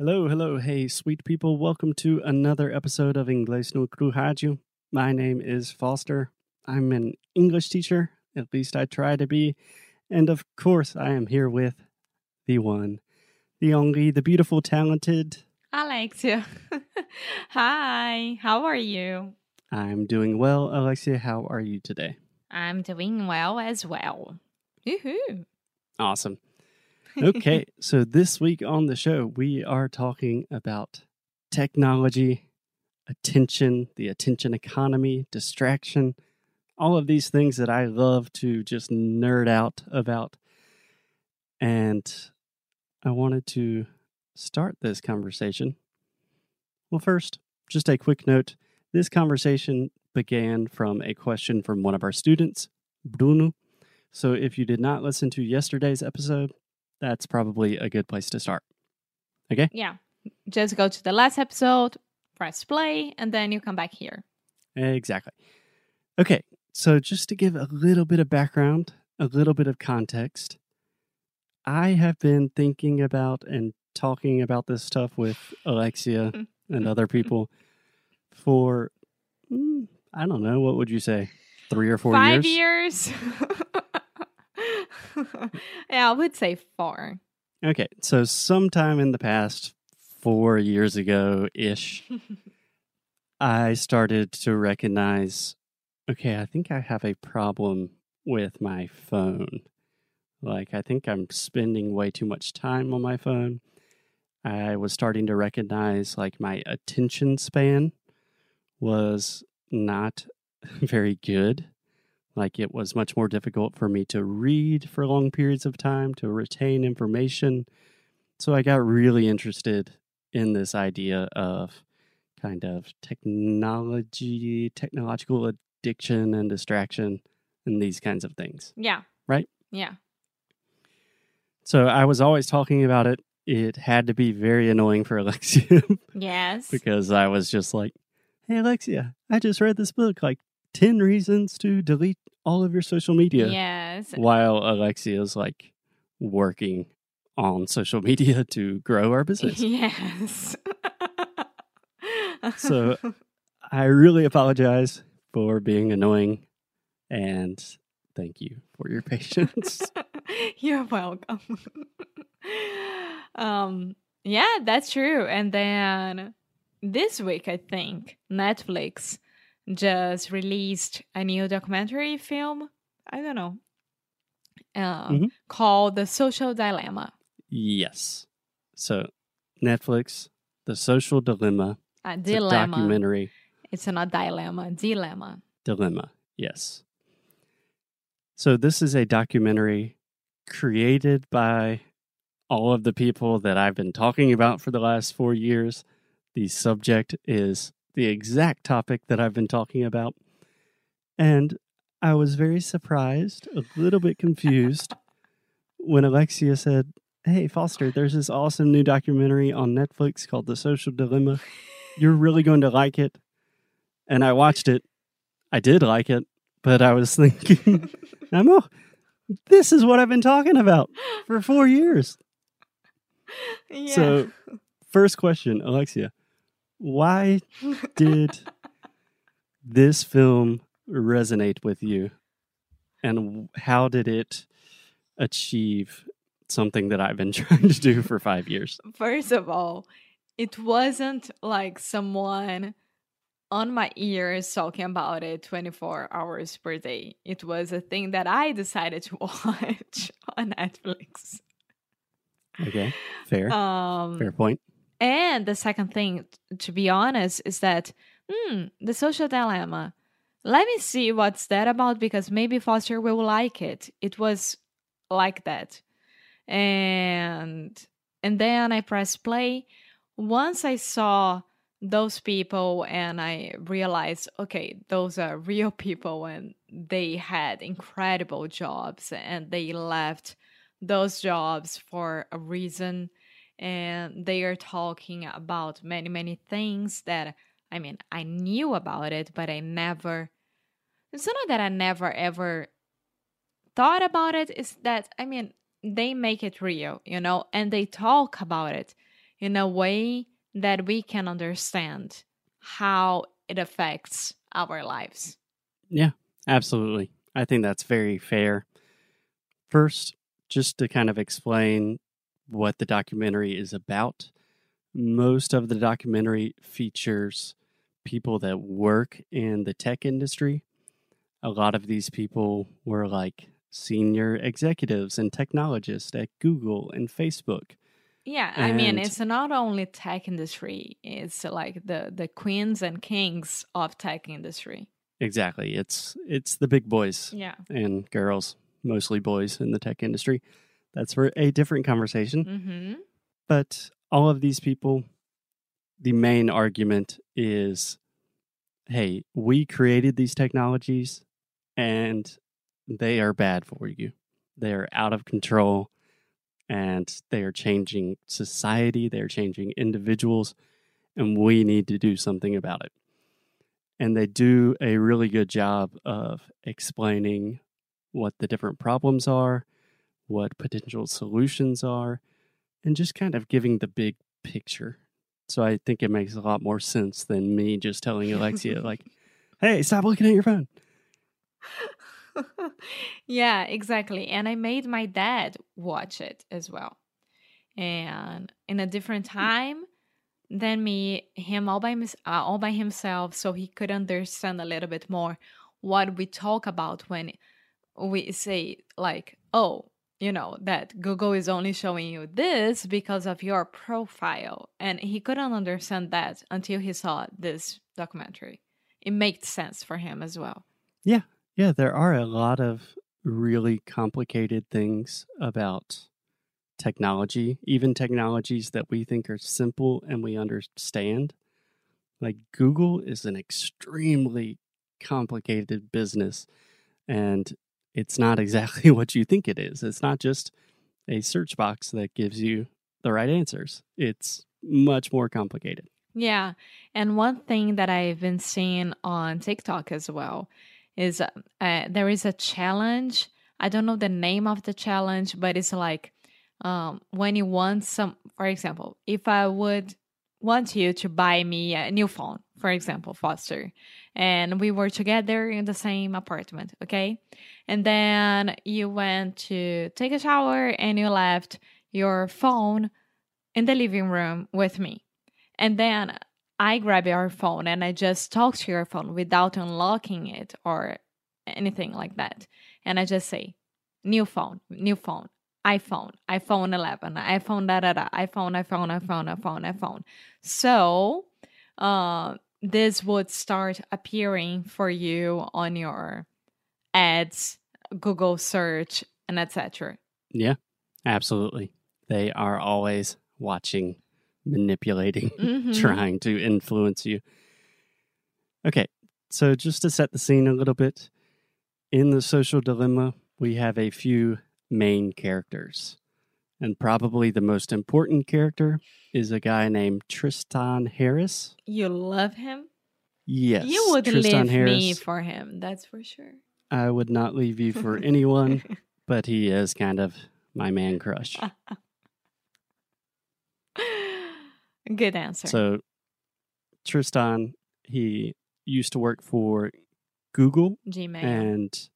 Hello, hello, hey, sweet people. Welcome to another episode of Inglês no Rádio. My name is Foster. I'm an English teacher, at least I try to be. And of course, I am here with the one, the only, the beautiful, talented Alexia. Hi, how are you? I'm doing well. Alexia, how are you today? I'm doing well as well. Woohoo. Awesome. Okay, so this week on the show, we are talking about technology, attention, the attention economy, distraction, all of these things that I love to just nerd out about. And I wanted to start this conversation. Well, first, just a quick note this conversation began from a question from one of our students, Bruno. So if you did not listen to yesterday's episode, that's probably a good place to start. Okay? Yeah. Just go to the last episode, press play, and then you come back here. Exactly. Okay, so just to give a little bit of background, a little bit of context, I have been thinking about and talking about this stuff with Alexia and other people for, mm, I don't know, what would you say? Three or four Five years? years. yeah, I would say four. Okay, so sometime in the past, four years ago ish, I started to recognize okay, I think I have a problem with my phone. Like, I think I'm spending way too much time on my phone. I was starting to recognize like my attention span was not very good. Like, it was much more difficult for me to read for long periods of time, to retain information. So I got really interested in this idea of kind of technology, technological addiction and distraction and these kinds of things. Yeah. Right? Yeah. So I was always talking about it. It had to be very annoying for Alexia Yes. because I was just like, hey, Alexia, I just read this book, like 10 reasons to delete all of your social media. Yes. While Alexia's like working on social media to grow our business. Yes. So- I really apologize for being annoying and thank you for your patience. You're welcome. um, yeah, that's true. And then this week, I think Netflix just released a new documentary film. I don't know. Um, Mhm. called The Social Dilemma. yes. So, Netflix, The Social Dilemma, A it's a dilemma. documentary It's not dilemma, dilemma. dilemma. Yes. So, this is a documentary created by all of the people that I've been talking about for the last four years. The subject is the exact topic that I've been talking about. And I was very surprised, a little bit confused, when Alexia said, Hey, Foster, there's this awesome new documentary on Netflix called The Social Dilemma. You're really going to like it. And I watched it. I did like it, but I was thinking, Emma, this is what I've been talking about for four years. Yeah. So, first question, Alexia, why did this film resonate with you? And how did it achieve something that I've been trying to do for five years? First of all, it wasn't like someone on my ears talking about it 24 hours per day. It was a thing that I decided to watch on Netflix. Okay, fair, Um, fair point. And the second thing, to be honest, is that hmm, the social dilemma. Let me see what's that about because maybe Foster will like it. It was like that, and and then I press play. Once I saw those people and I realized, okay, those are real people and they had incredible jobs and they left those jobs for a reason and they are talking about many many things that i mean i knew about it but i never it's not that i never ever thought about it is that i mean they make it real you know and they talk about it in a way that we can understand how it affects our lives. Yeah, absolutely. I think that's very fair. First, just to kind of explain what the documentary is about, most of the documentary features people that work in the tech industry. A lot of these people were like senior executives and technologists at Google and Facebook. Yeah, I mean, it's not only tech industry; it's like the the queens and kings of tech industry. Exactly. It's it's the big boys Yeah. and girls, mostly boys in the tech industry. That's for a different conversation. Mm-hmm. But all of these people, the main argument is hey, we created these technologies and they are bad for you. They're out of control and they are changing society, they're changing individuals, and we need to do something about it. And they do a really good job of explaining what the different problems are, what potential solutions are, and just kind of giving the big picture. So I think it makes a lot more sense than me just telling Alexia, like, hey, stop looking at your phone. yeah, exactly. And I made my dad watch it as well. And in a different time than me, him all by mis- uh, all by himself, so he could understand a little bit more what we talk about when we say like, oh, you know, that Google is only showing you this because of your profile. And he couldn't understand that until he saw this documentary. It made sense for him as well. Yeah, Yeah. there are a lot of really complicated things about technology, even technologies that we think are simple and we understand. Like Google is an extremely complicated business and it's not exactly what you think it is. It's not just a search box that gives you the right answers. It's much more complicated. Yeah. And one thing that I've been seeing on TikTok as well is uh, there is a challenge. I don't know the name of the challenge, but it's like um, when you want some, for example, if I would want you to buy me a new phone, for example, Foster, and we were together in the same apartment, okay? And then you went to take a shower and you left your phone in the living room with me. And then I grab your phone and I just talk to your phone without unlocking it or anything like that. And I just say, new phone, new phone, iPhone, iPhone 11, iPhone da da da, iPhone, iPhone, iPhone, iPhone, iPhone. So, uh, this would start appearing for you on your ads, Google search, and etc. Yeah, absolutely. They are always watching, manipulating, Mhm. trying to influence you. Okay, so just to set the scene a little bit, in the social dilemma, we have a few main characters. And probably the most important character is a guy named Tristan Harris. You love him? Yes. you would Tristan leave Harris. me for him, that's for sure. I would not leave you for anyone, but he is kind of my man crush. Good answer. So Tristan, he used to work for Google Gmail. and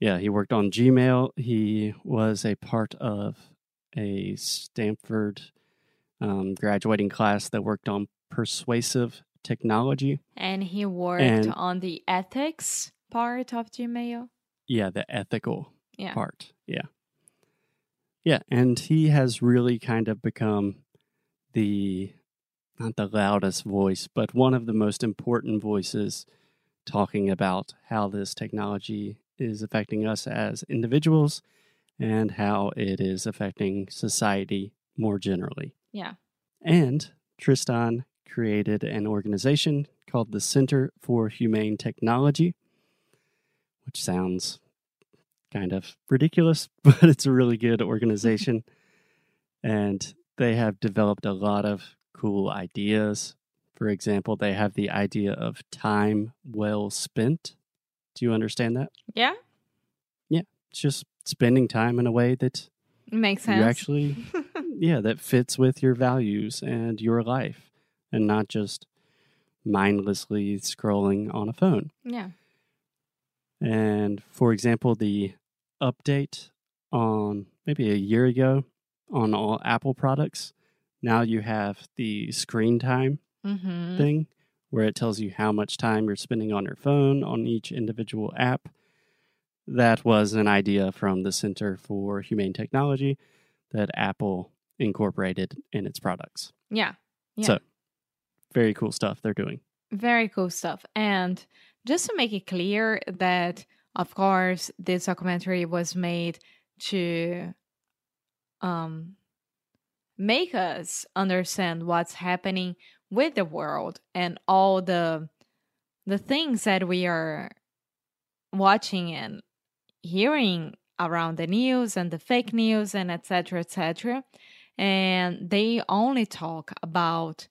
yeah, he worked on Gmail. He was a part of a Stanford um, graduating class that worked on persuasive technology. And he worked And- on the ethics part of Gmail. Yeah, the ethical Yeah. part. Yeah. Yeah. And he has really kind of become the, not the loudest voice, but one of the most important voices talking about how this technology is affecting us as individuals and how it is affecting society more generally. Yeah. And Tristan created an organization called the Center for Humane Technology, which sounds kind of ridiculous, but it's a really good organization. and they have developed a lot of cool ideas. For example, they have the idea of time well spent. Do you understand that? Yeah. Yeah. It's just spending time in a way that Makes sense. you actually yeah, that fits with your values and your life and not just mindlessly scrolling on a phone. Yeah. And for example, the update on maybe a year ago on all Apple products, now you have the screen time Mm-hmm. thing where it tells you how much time you're spending on your phone on each individual app. That was an idea from the Center for Humane Technology that Apple incorporated in its products. Yeah. Yeah. So, very cool stuff they're doing. Very cool stuff. And just to make it clear that, of course, this documentary was made to um, make us understand what's happening with the world and all the the things that we are watching and hearing around the news and the fake news and etc etc and they only talk about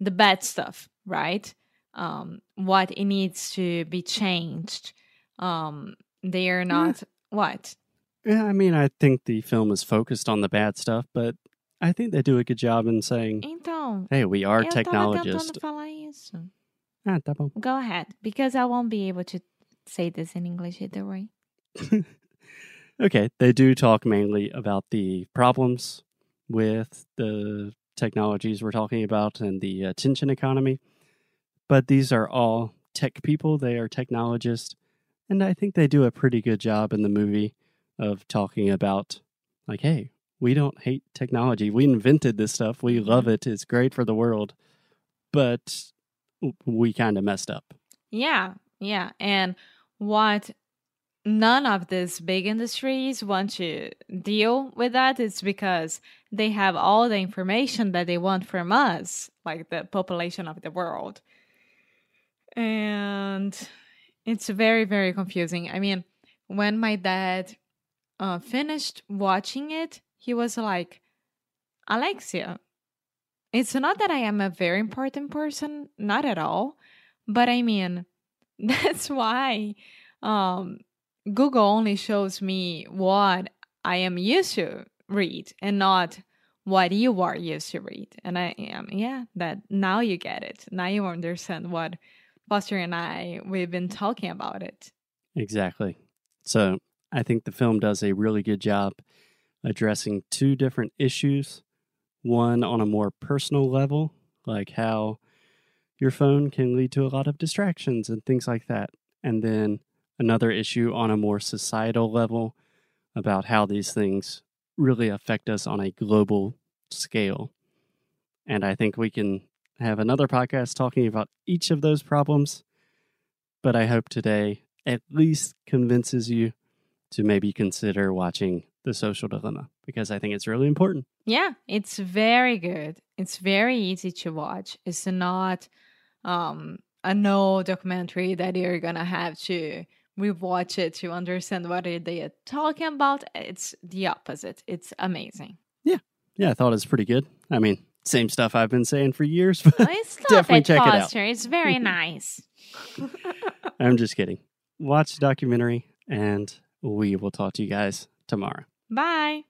the bad stuff right? Um what it needs to be changed. Um they are not what? Yeah, I mean, I think the film is focused on the bad stuff, but I think they do a good job in saying, então hey, we are eu tava technologists. tentando falar isso Ah, tá bom. go ahead because i won't be able to say this in english either way Okay, they do talk mainly about the problems with the technologies we're talking about and the attention economy. But these are all tech people, they are technologists. And I think they do a pretty good job in the movie of talking about, like, hey, we don't hate technology. We invented this stuff. We love it. It's great for the world. But we kind of messed up. Yeah, yeah. And what none of these big industries want to deal with that is because they have all the information that they want from us, like the population of the world. And it's very, very confusing. I mean, when my dad uh, finished watching it, he was like, Alexia, it's not that I am a very important person, not at all. But I mean, that's why um, Google only shows me what I am used to read and not what you are used to read. And I am, yeah, that now you get it. Now you understand what Foster and I, we've been talking about it. Exactly. So I think the film does a really good job addressing two different issues one on a more personal level, like how your phone can lead to a lot of distractions and things like that. And then another issue on a more societal level about how these things really affect us on a global scale. And I think we can have another podcast talking about each of those problems. But I hope today at least convinces you to maybe consider watching The Social Dilemma because I think it's really important. Yeah, it's very good. It's very easy to watch. It's not um, a no documentary that you're gonna have to rewatch it to understand what they are talking about. It's the opposite. It's amazing. Yeah, yeah, I thought it was pretty good. I mean, same stuff I've been saying for years, but Oh, Definitely it, check it out. It's very nice. I'm just kidding. Watch the documentary, and we will talk to you guys tomorrow. Bye.